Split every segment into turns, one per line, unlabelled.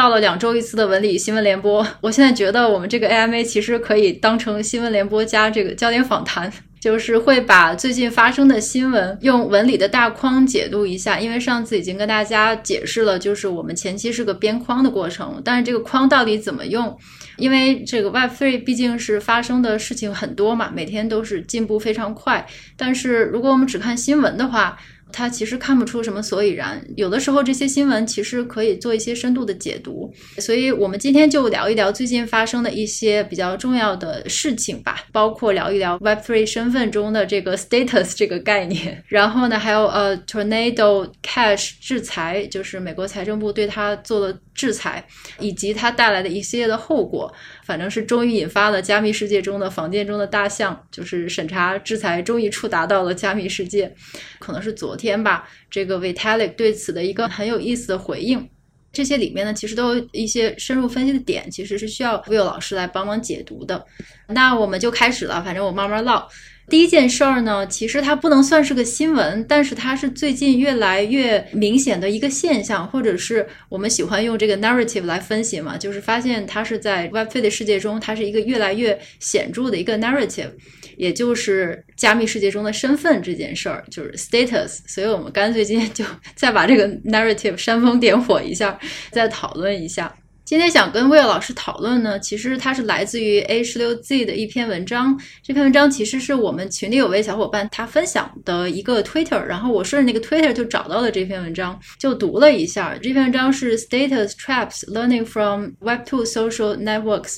到了两周一次的文理新闻联播。我现在觉得我们这个 AMA 其实可以当成新闻联播加这个焦点访谈。就是会把最近发生的新闻用文理的大框解读一下，因为上次已经跟大家解释了，就是我们前期是个编框的过程，但是这个框到底怎么用？因为这个 Web3 毕竟是发生的事情很多嘛，每天都是进步非常快，但是如果我们只看新闻的话，他其实看不出什么所以然，有的时候这些新闻其实可以做一些深度的解读，所以我们今天就聊一聊最近发生的一些比较重要的事情吧，包括聊一聊 Web3 身份中的这个 status 这个概念，然后呢，还有呃 Tornado Cash 制裁，就是美国财政部对他做的制裁，以及它带来的一系列的后果。反正是终于引发了加密世界中的房间中的大象，就是审查制裁终于触达到了加密世界，可能是昨天吧。这个 Vitalik 对此的一个很有意思的回应，这些里面呢，其实都有一些深入分析的点，其实是需要 Will 老师来帮忙解读的。那我们就开始了，反正我慢慢唠。第一件事儿呢，其实它不能算是个新闻，但是它是最近越来越明显的一个现象，或者是我们喜欢用这个 narrative 来分析嘛，就是发现它是在 Web3 的世界中，它是一个越来越显著的一个 narrative，也就是加密世界中的身份这件事儿，就是 status。所以我们干脆今天就再把这个 narrative 煽风点火一下，再讨论一下。今天想跟 Will 老师讨论呢，其实它是来自于 A16Z 的一篇文章。这篇文章其实是我们群里有位小伙伴他分享的一个 Twitter，然后我顺着那个 Twitter 就找到了这篇文章，就读了一下。这篇文章是 Status Traps Learning from Web2 Social Networks，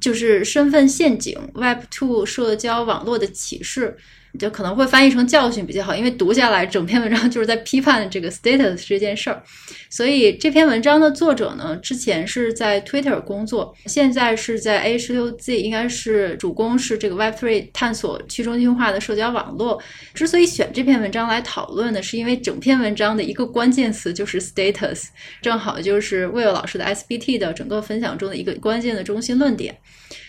就是身份陷阱 Web2 社交网络的启示。就可能会翻译成教训比较好，因为读下来整篇文章就是在批判这个 status 这件事儿。所以这篇文章的作者呢，之前是在 Twitter 工作，现在是在 A16Z，应该是主攻是这个 Web3 探索去中心化的社交网络。之所以选这篇文章来讨论呢，是因为整篇文章的一个关键词就是 status，正好就是 Will 老师的 SBT 的整个分享中的一个关键的中心论点。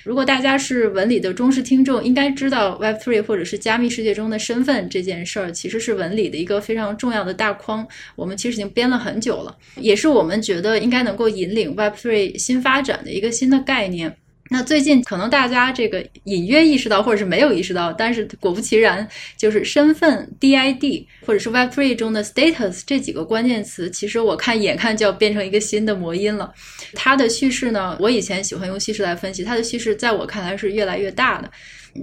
如果大家是文理的忠实听众，应该知道 Web3 或者是加密世界中的身份这件事儿，其实是文理的一个非常重要的大框。我们其实已经编了很久了，也是我们觉得应该能够引领 Web3 新发展的一个新的概念。那最近可能大家这个隐约意识到，或者是没有意识到，但是果不其然，就是身份 DID 或者是 Web3 中的 status 这几个关键词，其实我看眼看就要变成一个新的魔音了。它的叙事呢，我以前喜欢用叙事来分析，它的叙事在我看来是越来越大的。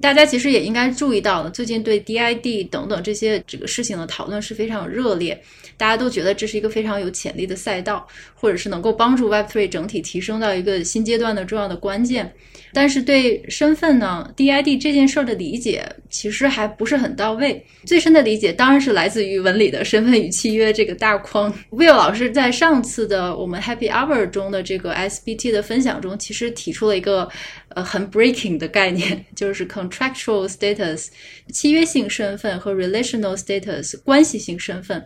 大家其实也应该注意到了，最近对 DID 等等这些这个事情的讨论是非常热烈。大家都觉得这是一个非常有潜力的赛道，或者是能够帮助 Web3 整体提升到一个新阶段的重要的关键。但是对身份呢，DID 这件事儿的理解其实还不是很到位。最深的理解当然是来自于文理的身份与契约这个大框。Will 老师在上次的我们 Happy Hour 中的这个 SBT 的分享中，其实提出了一个。呃，很 breaking 的概念 就是 contractual status，契约性身份和 relational status，关系性身份。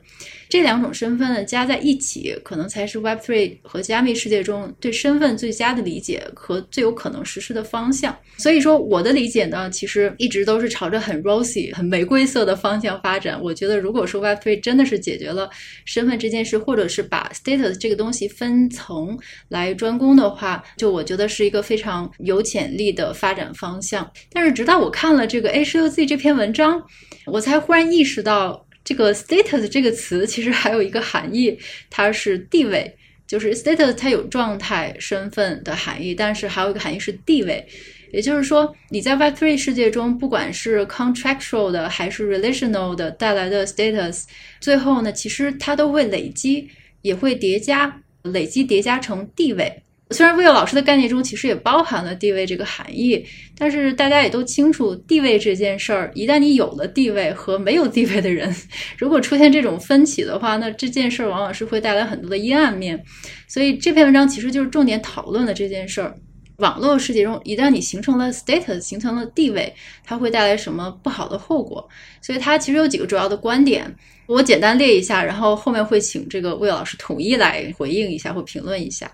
这两种身份呢，加在一起，可能才是 Web3 和加密世界中对身份最佳的理解和最有可能实施的方向。所以说，我的理解呢，其实一直都是朝着很 rosy、很玫瑰色的方向发展。我觉得，如果说 Web3 真的是解决了身份这件事，或者是把 status 这个东西分层来专攻的话，就我觉得是一个非常有潜潜力的发展方向，但是直到我看了这个 A16Z 这篇文章，我才忽然意识到，这个 status 这个词其实还有一个含义，它是地位，就是 status 它有状态、身份的含义，但是还有一个含义是地位，也就是说你在 Web3 世界中，不管是 contractual 的还是 relational 的带来的 status，最后呢，其实它都会累积，也会叠加，累积叠加成地位。虽然 Will 老师的概念中其实也包含了地位这个含义，但是大家也都清楚，地位这件事儿，一旦你有了地位和没有地位的人，如果出现这种分歧的话，那这件事儿往往是会带来很多的阴暗面。所以这篇文章其实就是重点讨论的这件事儿。网络世界中，一旦你形成了 status，形成了地位，它会带来什么不好的后果？所以它其实有几个主要的观点，我简单列一下，然后后面会请这个 Will 老师统一来回应一下或评论一下。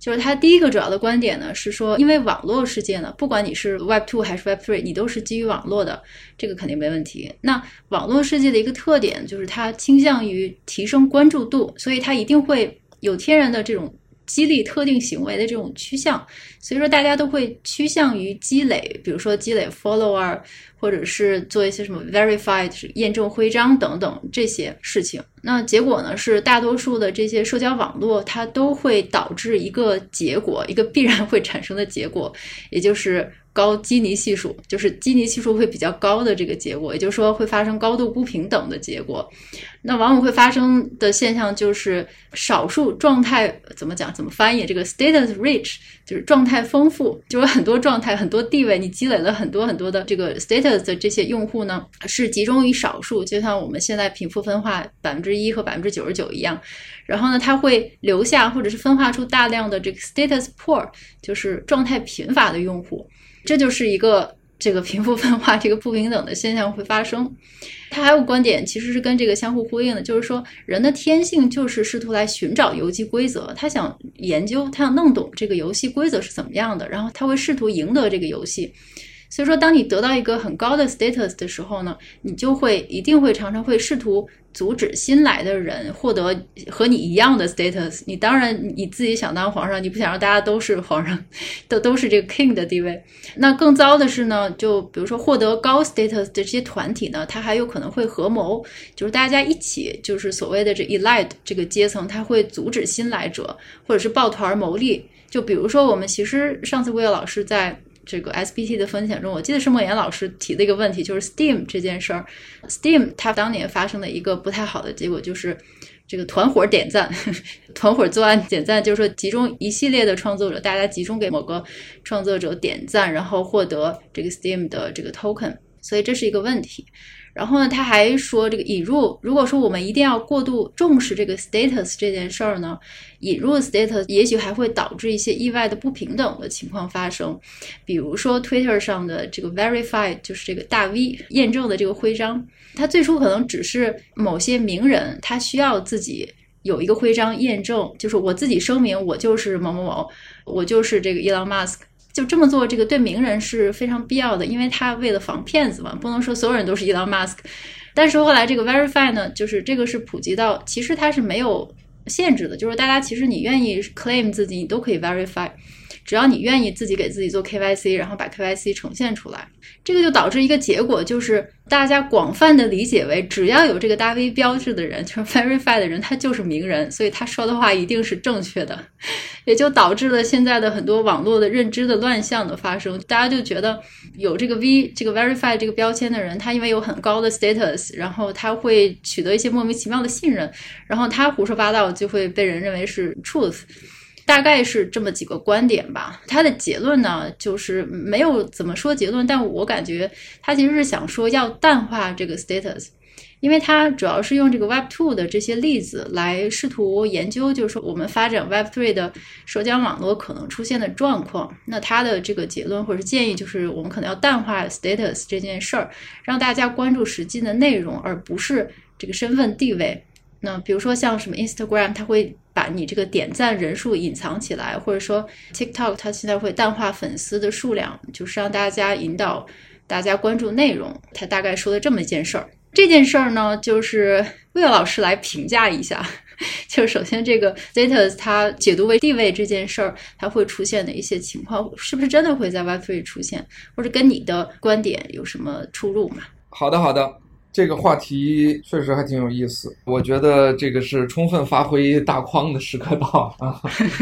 就是他第一个主要的观点呢，是说，因为网络世界呢，不管你是 Web 2还是 Web 3，你都是基于网络的，这个肯定没问题。那网络世界的一个特点就是它倾向于提升关注度，所以它一定会有天然的这种激励特定行为的这种趋向，所以说大家都会趋向于积累，比如说积累 follower，或者是做一些什么 verified 验证徽章等等这些事情。那结果呢，是大多数的这些社交网络它都会导致一个结果，一个必然会产生的结果，也就是。高基尼系数就是基尼系数会比较高的这个结果，也就是说会发生高度不平等的结果。那往往会发生的现象就是少数状态怎么讲？怎么翻译？这个 status rich 就是状态丰富，就有很多状态、很多地位，你积累了很多很多的这个 status 的这些用户呢，是集中于少数，就像我们现在贫富分化百分之一和百分之九十九一样。然后呢，它会留下或者是分化出大量的这个 status poor，就是状态贫乏的用户。这就是一个这个贫富分化、这个不平等的现象会发生。他还有观点，其实是跟这个相互呼应的，就是说人的天性就是试图来寻找游戏规则，他想研究，他想弄懂这个游戏规则是怎么样的，然后他会试图赢得这个游戏。所以说，当你得到一个很高的 status 的时候呢，你就会一定会常常会试图阻止新来的人获得和你一样的 status。你当然你自己想当皇上，你不想让大家都是皇上，都都是这个 king 的地位。那更糟的是呢，就比如说获得高 status 的这些团体呢，他还有可能会合谋，就是大家一起，就是所谓的这 elite 这个阶层，他会阻止新来者，或者是抱团谋利。就比如说我们其实上次魏老师在。这个 SPT 的分享中，我记得是莫言老师提的一个问题，就是 Steam 这件事儿。Steam 它当年发生的一个不太好的结果，就是这个团伙点赞，团伙作案点赞，就是说集中一系列的创作者，大家集中给某个创作者点赞，然后获得这个 Steam 的这个 token，所以这是一个问题。然后呢，他还说这个引入，如果说我们一定要过度重视这个 status 这件事儿呢，引入 status 也许还会导致一些意外的不平等的情况发生。比如说 Twitter 上的这个 verify，就是这个大 V 验证的这个徽章，它最初可能只是某些名人他需要自己有一个徽章验证，就是我自己声明我就是某某某，我就是这个 Elon Musk。就这么做，这个对名人是非常必要的，因为他为了防骗子嘛，不能说所有人都是 Elon Musk。但是后来这个 Verify 呢，就是这个是普及到，其实它是没有限制的，就是大家其实你愿意 claim 自己，你都可以 Verify。只要你愿意自己给自己做 KYC，然后把 KYC 呈现出来，这个就导致一个结果，就是大家广泛的理解为，只要有这个大 V 标志的人，就是 verify 的人，他就是名人，所以他说的话一定是正确的，也就导致了现在的很多网络的认知的乱象的发生。大家就觉得有这个 V 这个 verify 这个标签的人，他因为有很高的 status，然后他会取得一些莫名其妙的信任，然后他胡说八道就会被人认为是 truth。大概是这么几个观点吧。他的结论呢，就是没有怎么说结论，但我感觉他其实是想说要淡化这个 status，因为他主要是用这个 Web to 的这些例子来试图研究，就是说我们发展 Web to 的社交网络可能出现的状况。那他的这个结论或者是建议就是，我们可能要淡化 status 这件事儿，让大家关注实际的内容，而不是这个身份地位。那比如说像什么 Instagram，它会把你这个点赞人数隐藏起来，或者说 TikTok，它现在会淡化粉丝的数量，就是让大家引导大家关注内容。他大概说的这么一件事儿。这件事儿呢，就是 魏老师来评价一下，就是首先这个 status 它解读为地位这件事儿，它会出现的一些情况，是不是真的会在 Web3 出现，或者跟你的观点有什么出入吗？
好的，好的。这个话题确实还挺有意思，我觉得这个是充分发挥大框的时刻到了啊。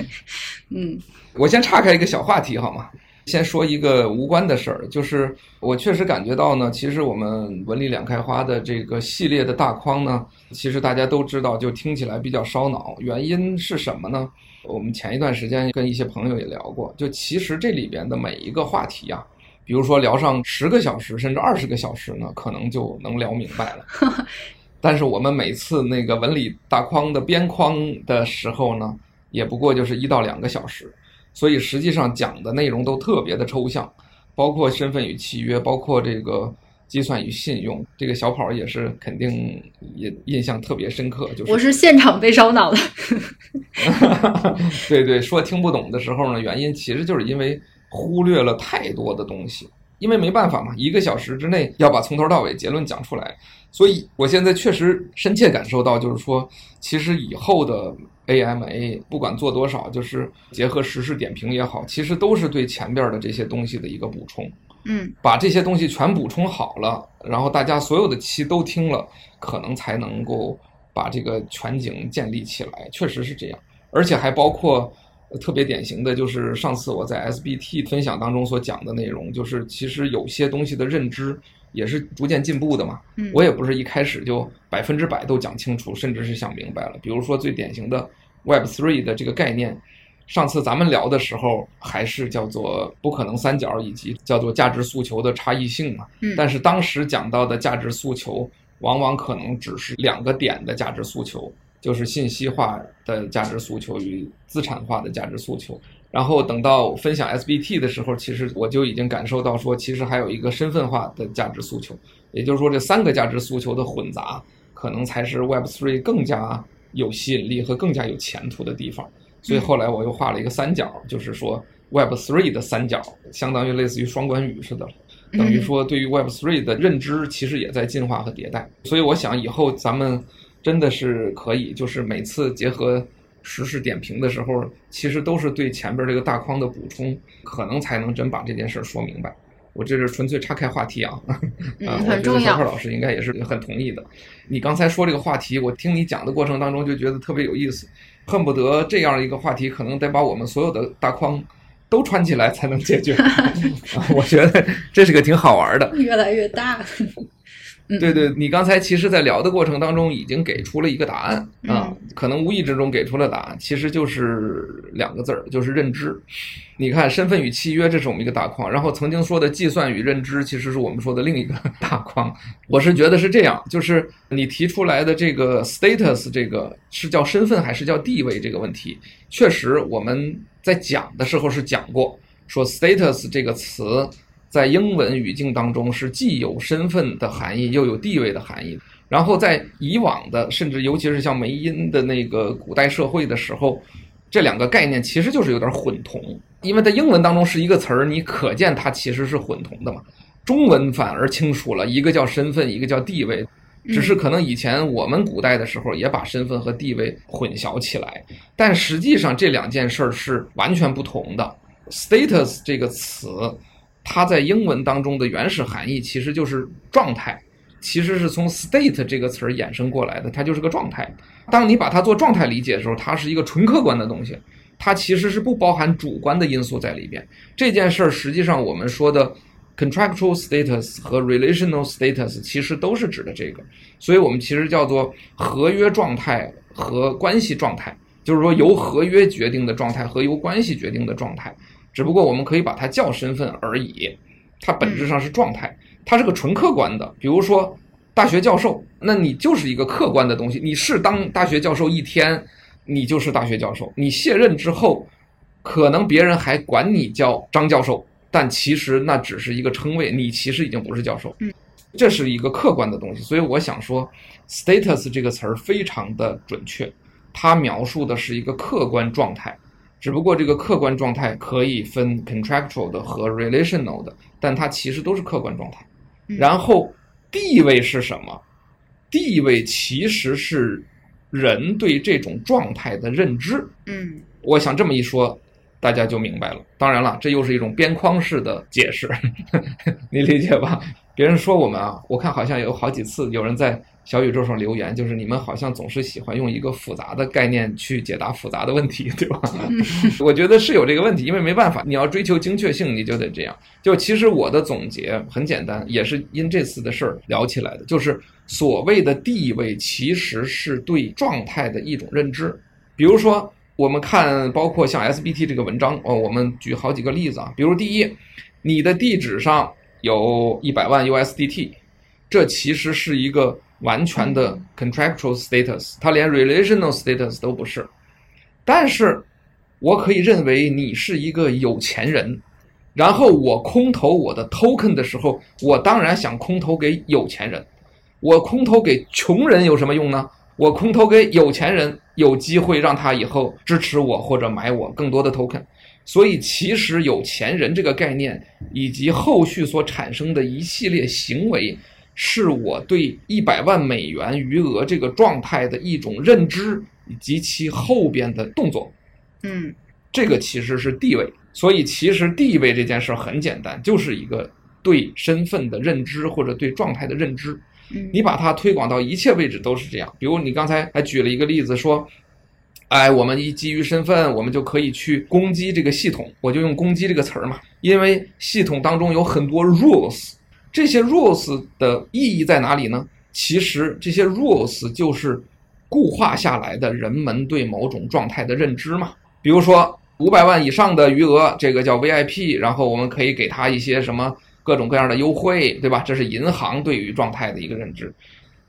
嗯，
我先岔开一个小话题好吗？先说一个无关的事儿，就是我确实感觉到呢，其实我们文理两开花的这个系列的大框呢，其实大家都知道，就听起来比较烧脑。原因是什么呢？我们前一段时间跟一些朋友也聊过，就其实这里边的每一个话题啊。比如说聊上十个小时甚至二十个小时呢，可能就能聊明白了。但是我们每次那个文理大框的边框的时候呢，也不过就是一到两个小时，所以实际上讲的内容都特别的抽象，包括身份与契约，包括这个计算与信用。这个小跑也是肯定也印象特别深刻，就是
我是现场被烧脑的。
对对，说听不懂的时候呢，原因其实就是因为。忽略了太多的东西，因为没办法嘛，一个小时之内要把从头到尾结论讲出来。所以我现在确实深切感受到，就是说，其实以后的 AMA 不管做多少，就是结合时事点评也好，其实都是对前边的这些东西的一个补充。
嗯，
把这些东西全补充好了，然后大家所有的期都听了，可能才能够把这个全景建立起来。确实是这样，而且还包括特别典型的就是上次我在 SBT 分享当中所讲的内容，就是其实有些东西的认知也是逐渐进步的嘛。
嗯，
我也不是一开始就百分之百都讲清楚，甚至是想明白了。比如说最典型的 Web Three 的这个概念。上次咱们聊的时候，还是叫做不可能三角，以及叫做价值诉求的差异性嘛。
嗯。
但是当时讲到的价值诉求，往往可能只是两个点的价值诉求，就是信息化的价值诉求与资产化的价值诉求。然后等到分享 SBT 的时候，其实我就已经感受到说，其实还有一个身份化的价值诉求。也就是说，这三个价值诉求的混杂，可能才是 Web3 更加有吸引力和更加有前途的地方。所以后来我又画了一个三角，就是说 Web Three 的三角，相当于类似于双关语似的，等于说对于 Web Three 的认知其实也在进化和迭代。所以我想以后咱们真的是可以，就是每次结合时事点评的时候，其实都是对前边这个大框的补充，可能才能真把这件事说明白。我这是纯粹岔开话题啊，
嗯，很重要。
小贺老师应该也是很同意的。你刚才说这个话题，我听你讲的过程当中就觉得特别有意思。恨不得这样一个话题，可能得把我们所有的大框都穿起来才能解决。我觉得这是个挺好玩的。
越来越大。
对对，你刚才其实，在聊的过程当中，已经给出了一个答案啊、
嗯，
可能无意之中给出了答案，其实就是两个字儿，就是认知。你看，身份与契约，这是我们一个大框，然后曾经说的计算与认知，其实是我们说的另一个大框。我是觉得是这样，就是你提出来的这个 status，这个是叫身份还是叫地位这个问题，确实我们在讲的时候是讲过，说 status 这个词。在英文语境当中，是既有身份的含义，又有地位的含义。然后在以往的，甚至尤其是像梅因的那个古代社会的时候，这两个概念其实就是有点混同。因为在英文当中是一个词儿，你可见它其实是混同的嘛。中文反而清楚了，一个叫身份，一个叫地位。只是可能以前我们古代的时候也把身份和地位混淆起来，但实际上这两件事儿是完全不同的。status 这个词。它在英文当中的原始含义其实就是状态，其实是从 state 这个词儿衍生过来的，它就是个状态。当你把它做状态理解的时候，它是一个纯客观的东西，它其实是不包含主观的因素在里边。这件事儿实际上我们说的 contractual status 和 relational status 其实都是指的这个，所以我们其实叫做合约状态和关系状态，就是说由合约决定的状态和由关系决定的状态。只不过我们可以把它叫身份而已，它本质上是状态，它是个纯客观的。比如说大学教授，那你就是一个客观的东西。你是当大学教授一天，你就是大学教授。你卸任之后，可能别人还管你叫张教授，但其实那只是一个称谓，你其实已经不是教授。这是一个客观的东西。所以我想说，status 这个词儿非常的准确，它描述的是一个客观状态。只不过这个客观状态可以分 contractual 的和 relational 的，但它其实都是客观状态。然后地位是什么？地位其实是人对这种状态的认知。
嗯，
我想这么一说，大家就明白了。当然了，这又是一种边框式的解释，你理解吧？别人说我们啊，我看好像有好几次有人在。小宇宙上留言，就是你们好像总是喜欢用一个复杂的概念去解答复杂的问题，对吧？我觉得是有这个问题，因为没办法，你要追求精确性，你就得这样。就其实我的总结很简单，也是因这次的事儿聊起来的，就是所谓的地位其实是对状态的一种认知。比如说，我们看包括像 SBT 这个文章哦，我们举好几个例子啊，比如第一，你的地址上有一百万 USDT，这其实是一个。完全的 contractual status，它连 relational status 都不是。但是，我可以认为你是一个有钱人，然后我空投我的 token 的时候，我当然想空投给有钱人。我空投给穷人有什么用呢？我空投给有钱人，有机会让他以后支持我或者买我更多的 token。所以其实有钱人这个概念以及后续所产生的一系列行为，是我对一百万美元余额这个状态的一种认知以及其后边的动作。
嗯，
这个其实是地位。所以其实地位这件事很简单，就是一个对身份的认知或者对状态的认知。你把它推广到一切位置都是这样。比如你刚才还举了一个例子说，哎，我们一基于身份，我们就可以去攻击这个系统。我就用攻击这个词儿嘛，因为系统当中有很多 rules，这些 rules 的意义在哪里呢？其实这些 rules 就是固化下来的人们对某种状态的认知嘛。比如说五百万以上的余额，这个叫 VIP，然后我们可以给他一些什么。各种各样的优惠，对吧？这是银行对于状态的一个认知。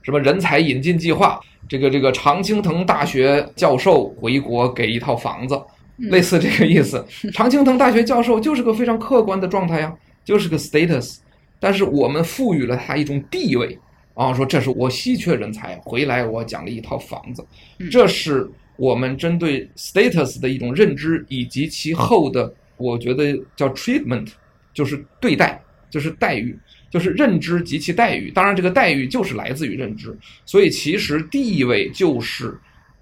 什么人才引进计划？这个这个常青藤大学教授回国给一套房子，类似这个意思。常青藤大学教授就是个非常客观的状态呀，就是个 status。但是我们赋予了他一种地位，啊，说这是我稀缺人才回来，我奖励一套房子。这是我们针对 status 的一种认知，以及其后的，我觉得叫 treatment，就是对待。就是待遇，就是认知及其待遇。当然，这个待遇就是来自于认知。所以，其实地位就是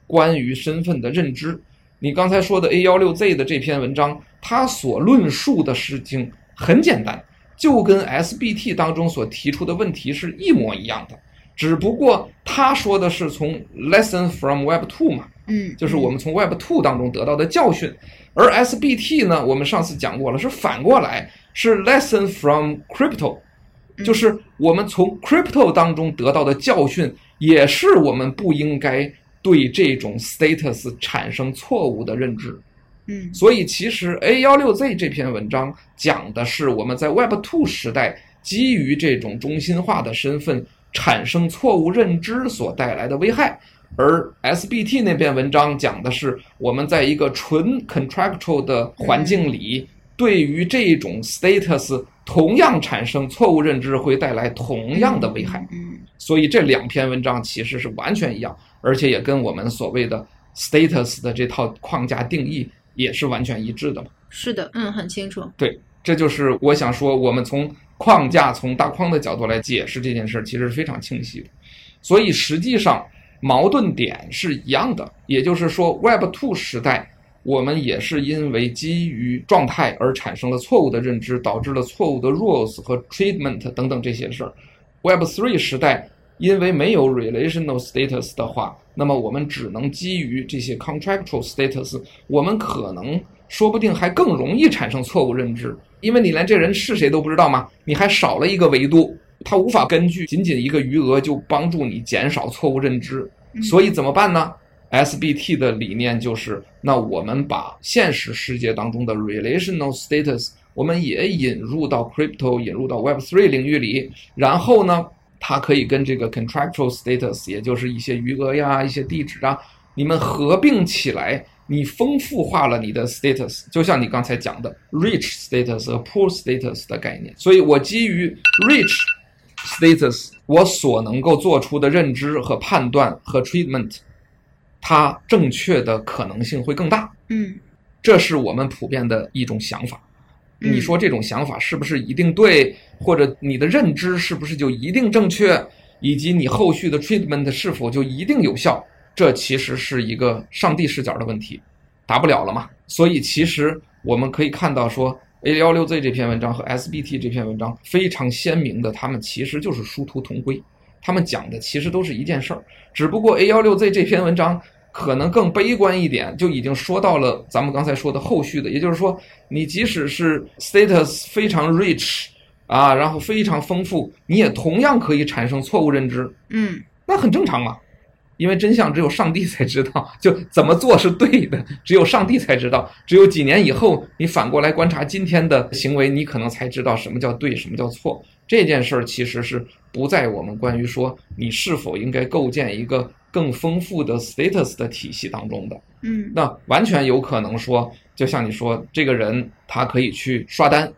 关于身份的认知。你刚才说的 A 幺六 Z 的这篇文章，它所论述的事情很简单，就跟 SBT 当中所提出的问题是一模一样的。只不过他说的是从 lesson from Web 2嘛，
嗯，
就是我们从 Web 2当中得到的教训。而 SBT 呢，我们上次讲过了，是反过来。是 lesson from crypto，就是我们从 crypto 当中得到的教训，也是我们不应该对这种 status 产生错误的认知。
嗯，
所以其实 A 幺六 Z 这篇文章讲的是我们在 Web Two 时代基于这种中心化的身份产生错误认知所带来的危害，而 SBT 那篇文章讲的是我们在一个纯 contractual 的环境里。对于这种 status 同样产生错误认知，会带来同样的危害。
嗯，
所以这两篇文章其实是完全一样，而且也跟我们所谓的 status 的这套框架定义也是完全一致的嘛。
是的，嗯，很清楚。
对，这就是我想说，我们从框架、从大框的角度来解释这件事，其实是非常清晰的。所以实际上矛盾点是一样的，也就是说，Web Two 时代。我们也是因为基于状态而产生了错误的认知，导致了错误的 rules 和 treatment 等等这些事儿。Web3 时代因为没有 relational status 的话，那么我们只能基于这些 contractual status，我们可能说不定还更容易产生错误认知，因为你连这人是谁都不知道嘛，你还少了一个维度，他无法根据仅仅一个余额就帮助你减少错误认知，所以怎么办呢？SBT 的理念就是，那我们把现实世界当中的 relational status，我们也引入到 crypto，引入到 Web3 领域里，然后呢，它可以跟这个 contractual status，也就是一些余额呀、一些地址啊，你们合并起来，你丰富化了你的 status，就像你刚才讲的 rich status 和 poor status 的概念。所以我基于 rich status，我所能够做出的认知和判断和 treatment。它正确的可能性会更大，
嗯，
这是我们普遍的一种想法。你说这种想法是不是一定对，或者你的认知是不是就一定正确，以及你后续的 treatment 是否就一定有效？这其实是一个上帝视角的问题，答不了了嘛。所以其实我们可以看到说，A16Z 这篇文章和 SBT 这篇文章非常鲜明的，他们其实就是殊途同归，他们讲的其实都是一件事儿，只不过 A16Z 这篇文章。可能更悲观一点，就已经说到了咱们刚才说的后续的，也就是说，你即使是 status 非常 rich 啊，然后非常丰富，你也同样可以产生错误认知。
嗯，
那很正常嘛，因为真相只有上帝才知道，就怎么做是对的，只有上帝才知道。只有几年以后，你反过来观察今天的行为，你可能才知道什么叫对，什么叫错。这件事儿其实是不在我们关于说你是否应该构建一个。更丰富的 status 的体系当中的，
嗯，
那完全有可能说，就像你说，这个人他可以去刷单，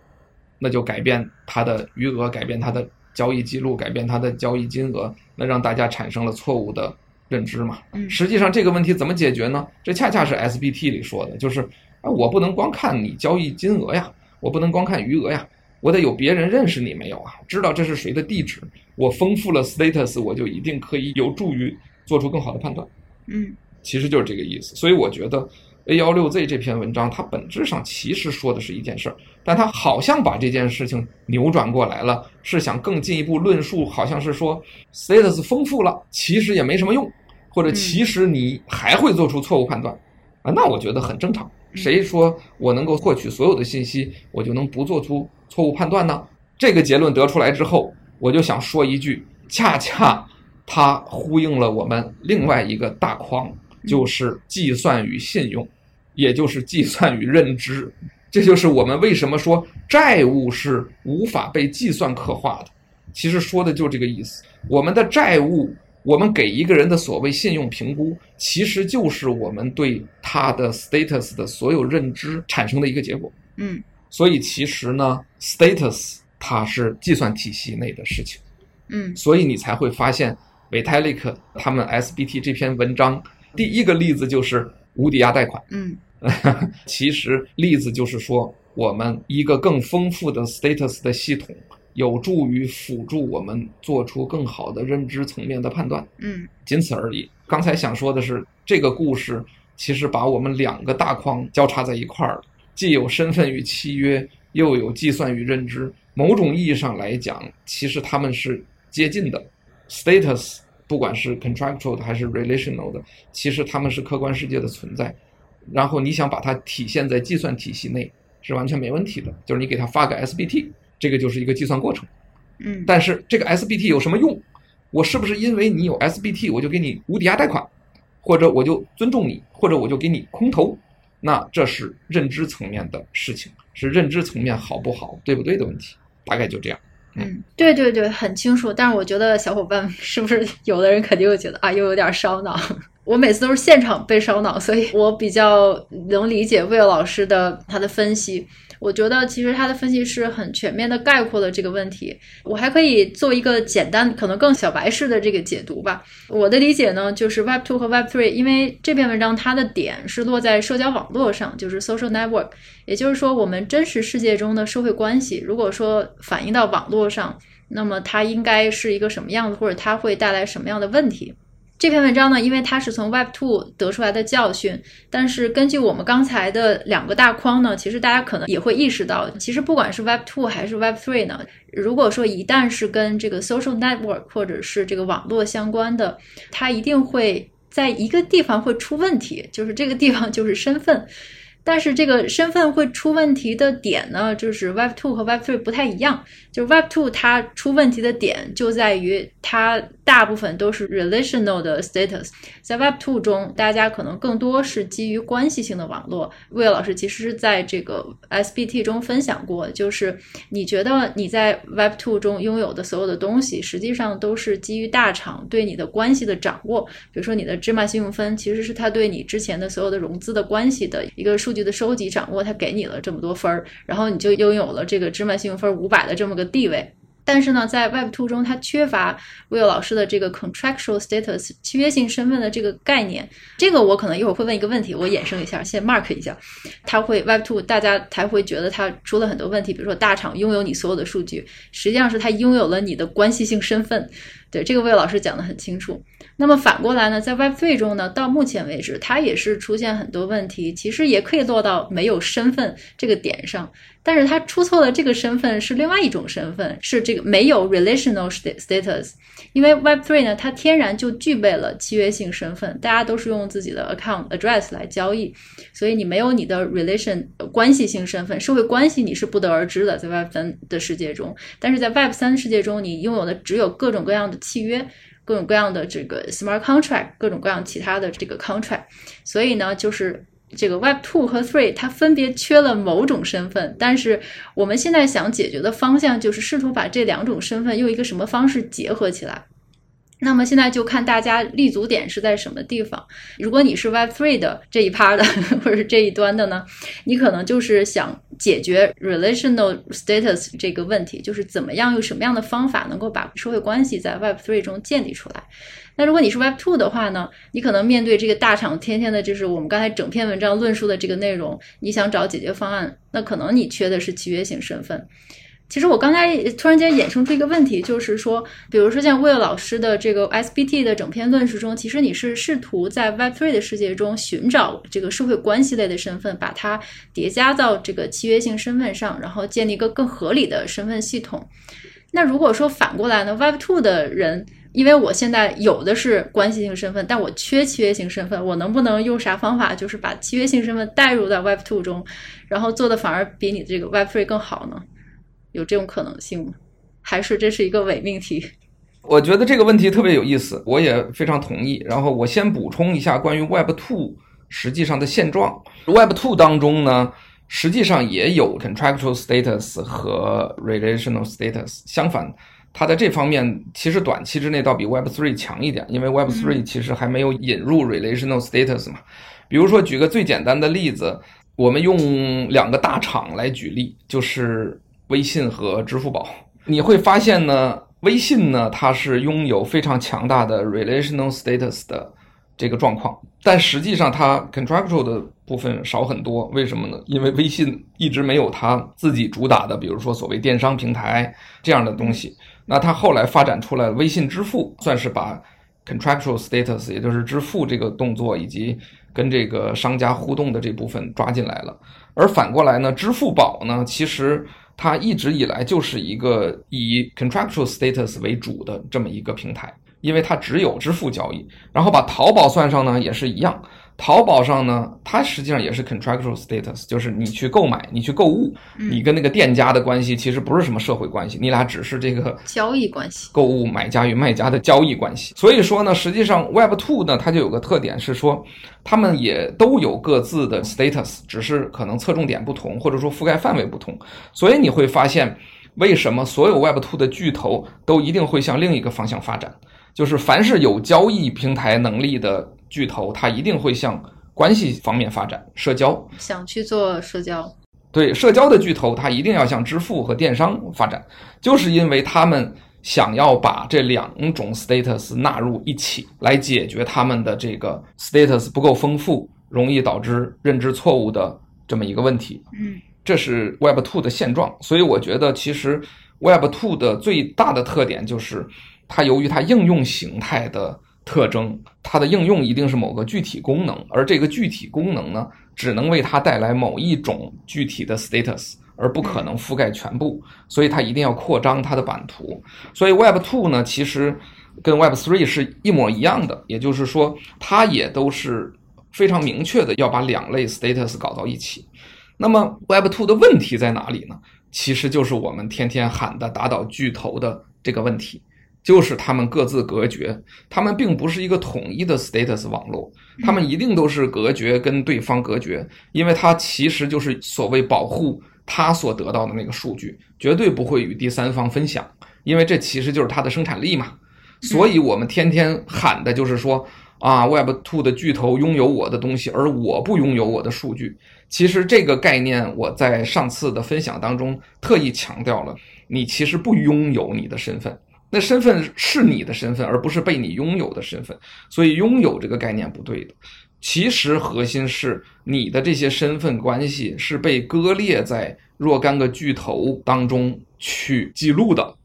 那就改变他的余额，改变他的交易记录，改变他的交易金额，那让大家产生了错误的认知嘛。
嗯，
实际上这个问题怎么解决呢？这恰恰是 SBT 里说的，就是啊，我不能光看你交易金额呀，我不能光看余额呀，我得有别人认识你没有啊？知道这是谁的地址？我丰富了 status，我就一定可以有助于做出更好的判断。
嗯，
其实就是这个意思。所以我觉得 A 幺六 Z 这篇文章，它本质上其实说的是一件事儿，但它好像把这件事情扭转过来了，是想更进一步论述，好像是说 status 丰富了，其实也没什么用，或者其实你还会做出错误判断。啊，那我觉得很正常。谁说我能够获取所有的信息，我就能不做出错误判断呢？这个结论得出来之后，我就想说一句，恰恰它呼应了我们另外一个大框，就是计算与信用，也就是计算与认知。这就是我们为什么说债务是无法被计算刻画的。其实说的就这个意思。我们的债务。我们给一个人的所谓信用评估，其实就是我们对他的 status 的所有认知产生的一个结果。
嗯，
所以其实呢，status 它是计算体系内的事情。
嗯，
所以你才会发现 Vitalik 他们 SBT 这篇文章第一个例子就是无抵押贷款。
嗯，
其实例子就是说我们一个更丰富的 status 的系统。有助于辅助我们做出更好的认知层面的判断，
嗯，
仅此而已。刚才想说的是，这个故事其实把我们两个大框交叉在一块儿了，既有身份与契约，又有计算与认知。某种意义上来讲，其实他们是接近的。Status 不管是 contractual 的还是 relational 的，其实他们是客观世界的存在。然后你想把它体现在计算体系内，是完全没问题的。就是你给他发个 SBT。这个就是一个计算过程，
嗯，
但是这个 SBT 有什么用？我是不是因为你有 SBT，我就给你无抵押贷款，或者我就尊重你，或者我就给你空投？那这是认知层面的事情，是认知层面好不好，对不对的问题，大概就这样。
嗯，对对对，很清楚。但是我觉得小伙伴 是不是有的人肯定会觉得啊，又有点烧脑。我每次都是现场被烧脑，所以我比较能理解 Will 老师的他的分析。我觉得其实他的分析是很全面的概括了这个问题。我还可以做一个简单、可能更小白式的这个解读吧。我的理解呢，就是 Web 2和 Web 3，因为这篇文章它的点是落在社交网络上，就是 social network，也就是说我们真实世界中的社会关系，如果说反映到网络上，那么它应该是一个什么样子，或者它会带来什么样的问题？这篇文章呢，因为它是从 Web 2得出来的教训，但是根据我们刚才的两个大框呢，其实大家可能也会意识到，其实不管是 Web 2还是 Web 3呢，如果说一旦是跟这个 social network 或者是这个网络相关的，它一定会在一个地方会出问题，就是这个地方就是身份。但是这个身份会出问题的点呢，就是 Web 2和 Web 3不太一样。就是 Web 2它出问题的点就在于它大部分都是 relational 的 status，在 Web 2中，大家可能更多是基于关系性的网络。魏老师其实是在这个 SBT 中分享过，就是你觉得你在 Web 2中拥有的所有的东西，实际上都是基于大厂对你的关系的掌握。比如说你的芝麻信用分，其实是他对你之前的所有的融资的关系的一个数数据。的收集掌握，他给你了这么多分儿，然后你就拥有了这个芝麻信用分五百的这么个地位。但是呢，在 Web 2中，它缺乏 Will 老师的这个 contractual status 契约性身份的这个概念。这个我可能一会儿会问一个问题，我衍生一下，先 mark 一下。他会 Web 2，大家才会觉得它出了很多问题，比如说大厂拥有你所有的数据，实际上是他拥有了你的关系性身份。对，这个魏老师讲得很清楚。那么反过来呢，在 Web 3中呢，到目前为止，它也是出现很多问题，其实也可以落到没有身份这个点上。但是它出错的这个身份是另外一种身份，是这个没有 relational status。因为 Web 3呢，它天然就具备了契约性身份，大家都是用自己的 account address 来交易，所以你没有你的 relation 关系性身份，社会关系你是不得而知的，在 Web 3的世界中。但是在 Web 3世界中，你拥有的只有各种各样的契约。各种各样的这个 smart contract，各种各样其他的这个 contract，所以呢，就是这个 Web two 和 three 它分别缺了某种身份，但是我们现在想解决的方向就是试图把这两种身份用一个什么方式结合起来。那么现在就看大家立足点是在什么地方。如果你是 Web3 的这一趴的，或者是这一端的呢，你可能就是想解决 relational status 这个问题，就是怎么样用什么样的方法能够把社会关系在 Web3 中建立出来。那如果你是 Web2 的话呢，你可能面对这个大厂天天的就是我们刚才整篇文章论述的这个内容，你想找解决方案，那可能你缺的是契约型身份。其实我刚才突然间衍生出一个问题，就是说，比如说像 Will 老师的这个 SBT 的整篇论述中，其实你是试图在 Web3 的世界中寻找这个社会关系类的身份，把它叠加到这个契约性身份上，然后建立一个更合理的身份系统。那如果说反过来呢，Web2 的人，因为我现在有的是关系性身份，但我缺契约性身份，我能不能用啥方法，就是把契约性身份带入到 Web2 中，然后做的反而比你这个 Web3 更好呢？有这种可能性吗？还是这是一个伪命题？
我觉得这个问题特别有意思，我也非常同意。然后我先补充一下关于 Web 2实际上的现状。Web 2当中呢，实际上也有 contractual status 和 relational status。相反，它在这方面其实短期之内倒比 Web 3强一点，因为 Web 3其实还没有引入 relational status 嘛。比如说，举个最简单的例子，我们用两个大厂来举例，就是。微信和支付宝，你会发现呢，微信呢，它是拥有非常强大的 relational status 的这个状况，但实际上它 contractual 的部分少很多。为什么呢？因为微信一直没有它自己主打的，比如说所谓电商平台这样的东西。那它后来发展出来微信支付，算是把 contractual status，也就是支付这个动作以及跟这个商家互动的这部分抓进来了。而反过来呢，支付宝呢，其实。它一直以来就是一个以 contractual status 为主的这么一个平台，因为它只有支付交易。然后把淘宝算上呢，也是一样。淘宝上呢，它实际上也是 contractual status，就是你去购买，你去购物，你跟那个店家的关系其实不是什么社会关系，你俩只是这个
交易关系，
购物买家与卖家的交易关系。所以说呢，实际上 Web Two 呢，它就有个特点是说，他们也都有各自的 status，只是可能侧重点不同，或者说覆盖范围不同。所以你会发现，为什么所有 Web Two 的巨头都一定会向另一个方向发展，就是凡是有交易平台能力的。巨头它一定会向关系方面发展，社交
想去做社交，
对社交的巨头，它一定要向支付和电商发展，就是因为他们想要把这两种 status 纳入一起，来解决他们的这个 status 不够丰富，容易导致认知错误的这么一个问题。
嗯，
这是 Web Two 的现状，所以我觉得其实 Web Two 的最大的特点就是它由于它应用形态的。特征，它的应用一定是某个具体功能，而这个具体功能呢，只能为它带来某一种具体的 status，而不可能覆盖全部，所以它一定要扩张它的版图。所以 Web 2呢，其实跟 Web 3是一模一样的，也就是说，它也都是非常明确的要把两类 status 搞到一起。那么 Web 2的问题在哪里呢？其实就是我们天天喊的打倒巨头的这个问题。就是他们各自隔绝，他们并不是一个统一的 status 网络，他们一定都是隔绝，跟对方隔绝，因为它其实就是所谓保护他所得到的那个数据，绝对不会与第三方分享，因为这其实就是它的生产力嘛。所以我们天天喊的就是说啊，Web Two 的巨头拥有我的东西，而我不拥有我的数据。其实这个概念我在上次的分享当中特意强调了，你其实不拥有你的身份。那身份是你的身份，而不是被你拥有的身份，所以拥有这个概念不对的。其实核心是你的这些身份关系是被割裂在若干个巨头当中去记录的，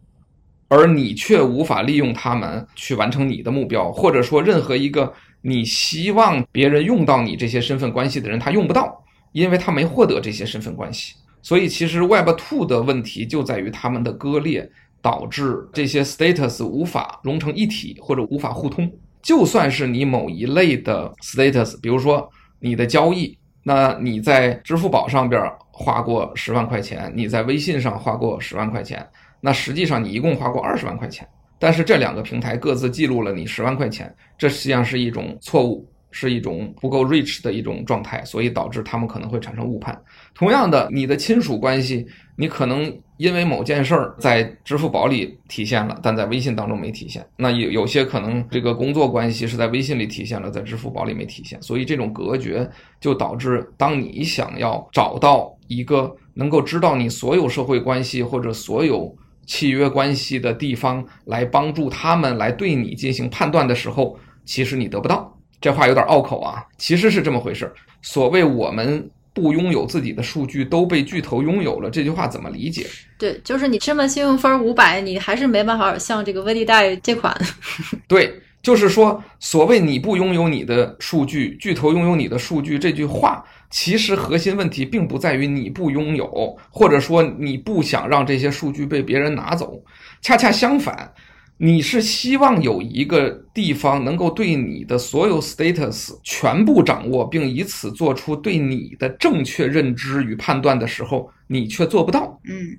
而你却无法利用他们去完成你的目标，或者说任何一个你希望别人用到你这些身份关系的人，他用不到，因为他没获得这些身份关系。所以其实 Web2 的问题就在于他们的割裂。导致这些 status 无法融成一体或者无法互通。就算是你某一类的 status，比如说你的交易，那你在支付宝上边花过十万块钱，你在微信上花过十万块钱，那实际上你一共花过二十万块钱。但是这两个平台各自记录了你十万块钱，这实际上是一种错误，是一种不够 rich 的一种状态，所以导致他们可能会产生误判。同样的，你的亲属关系，你可能因为某件事儿在支付宝里体现了，但在微信当中没体现。那有有些可能这个工作关系是在微信里体现了，在支付宝里没体现。所以这种隔绝就导致，当你想要找到一个能够知道你所有社会关系或者所有契约关系的地方，来帮助他们来对你进行判断的时候，其实你得不到。这话有点拗口啊，其实是这么回事。所谓我们不拥有自己的数据都被巨头拥有了，这句话怎么理解？
对，就是你芝麻信用分五百，你还是没办法向这个微利贷借款。
对，就是说，所谓你不拥有你的数据，巨头拥有你的数据，这句话其实核心问题并不在于你不拥有，或者说你不想让这些数据被别人拿走，恰恰相反。你是希望有一个地方能够对你的所有 status 全部掌握，并以此做出对你的正确认知与判断的时候，你却做不到。
嗯，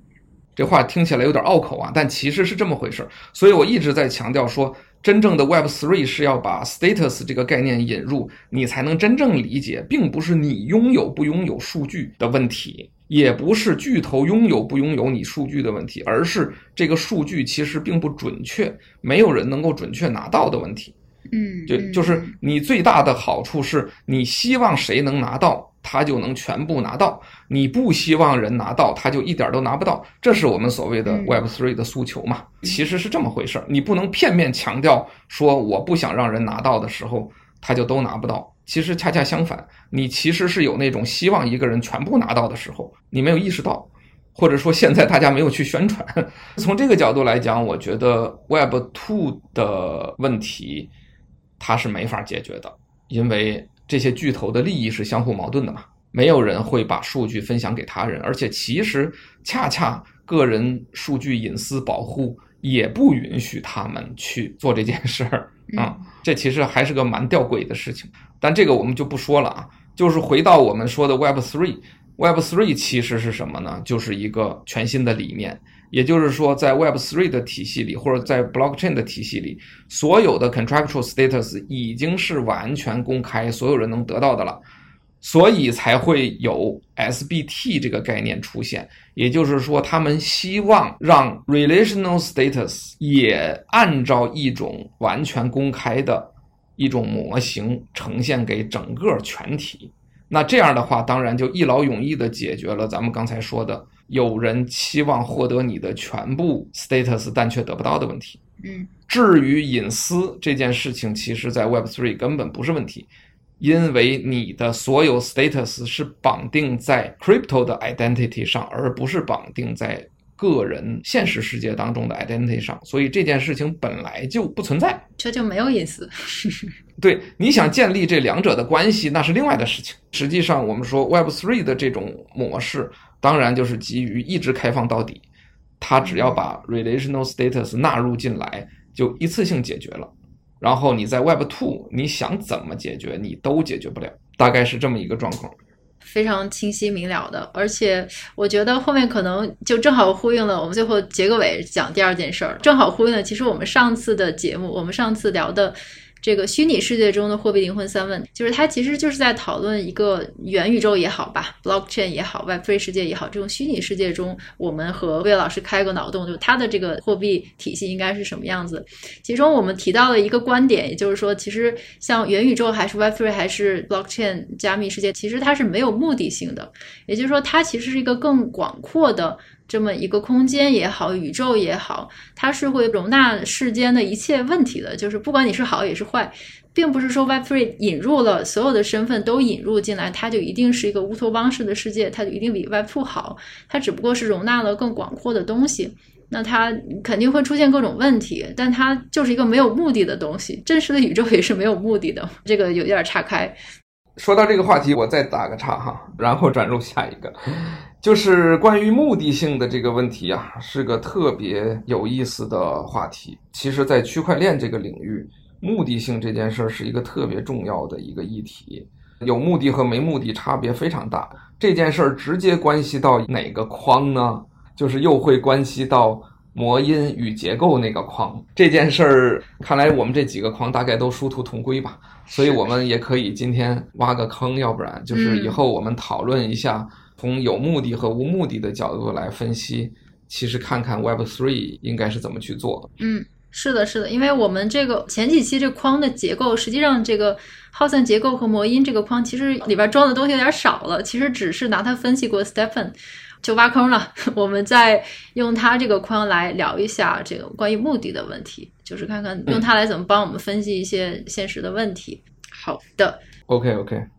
这话听起来有点拗口啊，但其实是这么回事。所以我一直在强调说，真正的 Web3 是要把 status 这个概念引入，你才能真正理解，并不是你拥有不拥有数据的问题。也不是巨头拥有不拥有你数据的问题，而是这个数据其实并不准确，没有人能够准确拿到的问题。
嗯，
就就是你最大的好处是你希望谁能拿到，他就能全部拿到；你不希望人拿到，他就一点都拿不到。这是我们所谓的 Web Three 的诉求嘛？其实是这么回事儿，你不能片面强调说我不想让人拿到的时候，他就都拿不到。其实恰恰相反，你其实是有那种希望一个人全部拿到的时候，你没有意识到，或者说现在大家没有去宣传。从这个角度来讲，我觉得 Web 2的问题它是没法解决的，因为这些巨头的利益是相互矛盾的嘛，没有人会把数据分享给他人，而且其实恰恰个人数据隐私保护也不允许他们去做这件事儿啊，这其实还是个蛮吊诡的事情。但这个我们就不说了啊，就是回到我们说的 Web Three，Web Three 其实是什么呢？就是一个全新的理念，也就是说，在 Web Three 的体系里，或者在 Blockchain 的体系里，所有的 Contractual Status 已经是完全公开，所有人能得到的了，所以才会有 SBT 这个概念出现。也就是说，他们希望让 Relational Status 也按照一种完全公开的。一种模型呈现给整个全体，那这样的话，当然就一劳永逸地解决了咱们刚才说的有人期望获得你的全部 status，但却得不到的问题。
嗯，
至于隐私这件事情，其实在 Web3 根本不是问题，因为你的所有 status 是绑定在 crypto 的 identity 上，而不是绑定在。个人现实世界当中的 identity 上，所以这件事情本来就不存在，
这就没有隐私。
对，你想建立这两者的关系，那是另外的事情。实际上，我们说 Web3 的这种模式，当然就是基于一直开放到底，它只要把 relational status 纳入进来，就一次性解决了。然后你在 Web Two，你想怎么解决，你都解决不了，大概是这么一个状况。
非常清晰明了的，而且我觉得后面可能就正好呼应了我们最后结个尾讲第二件事儿，正好呼应了其实我们上次的节目，我们上次聊的。这个虚拟世界中的货币灵魂三问，就是它其实就是在讨论一个元宇宙也好吧，blockchain 也好，Web3 世界也好，这种虚拟世界中，我们和魏老师开个脑洞，就是它的这个货币体系应该是什么样子。其中我们提到了一个观点，也就是说，其实像元宇宙还是 Web3 还是 blockchain 加密世界，其实它是没有目的性的，也就是说，它其实是一个更广阔的。这么一个空间也好，宇宙也好，它是会容纳世间的一切问题的。就是不管你是好也是坏，并不是说 Web3 引入了所有的身份都引入进来，它就一定是一个乌托邦式的世界，它就一定比 Web2 好。它只不过是容纳了更广阔的东西，那它肯定会出现各种问题，但它就是一个没有目的的东西。真实的宇宙也是没有目的的，这个有点岔开。
说到这个话题，我再打个岔哈，然后转入下一个，就是关于目的性的这个问题啊，是个特别有意思的话题。其实，在区块链这个领域，目的性这件事儿是一个特别重要的一个议题。有目的和没目的差别非常大。这件事儿直接关系到哪个框呢？就是又会关系到魔音与结构那个框。这件事儿，看来我们这几个框大概都殊途同归吧。所以我们也可以今天挖个坑，要不然就是以后我们讨论一下，从有目的和无目的的角度来分析，其实看看 Web Three 应该是怎么去做。
嗯。是的，是的，因为我们这个前几期这框的结构，实际上这个耗散结构和魔音这个框，其实里边装的东西有点少了。其实只是拿它分析过 Stephen，就挖坑了。我们再用它这个框来聊一下这个关于目的的问题，就是看看用它来怎么帮我们分析一些现实的问题。好的
，OK OK。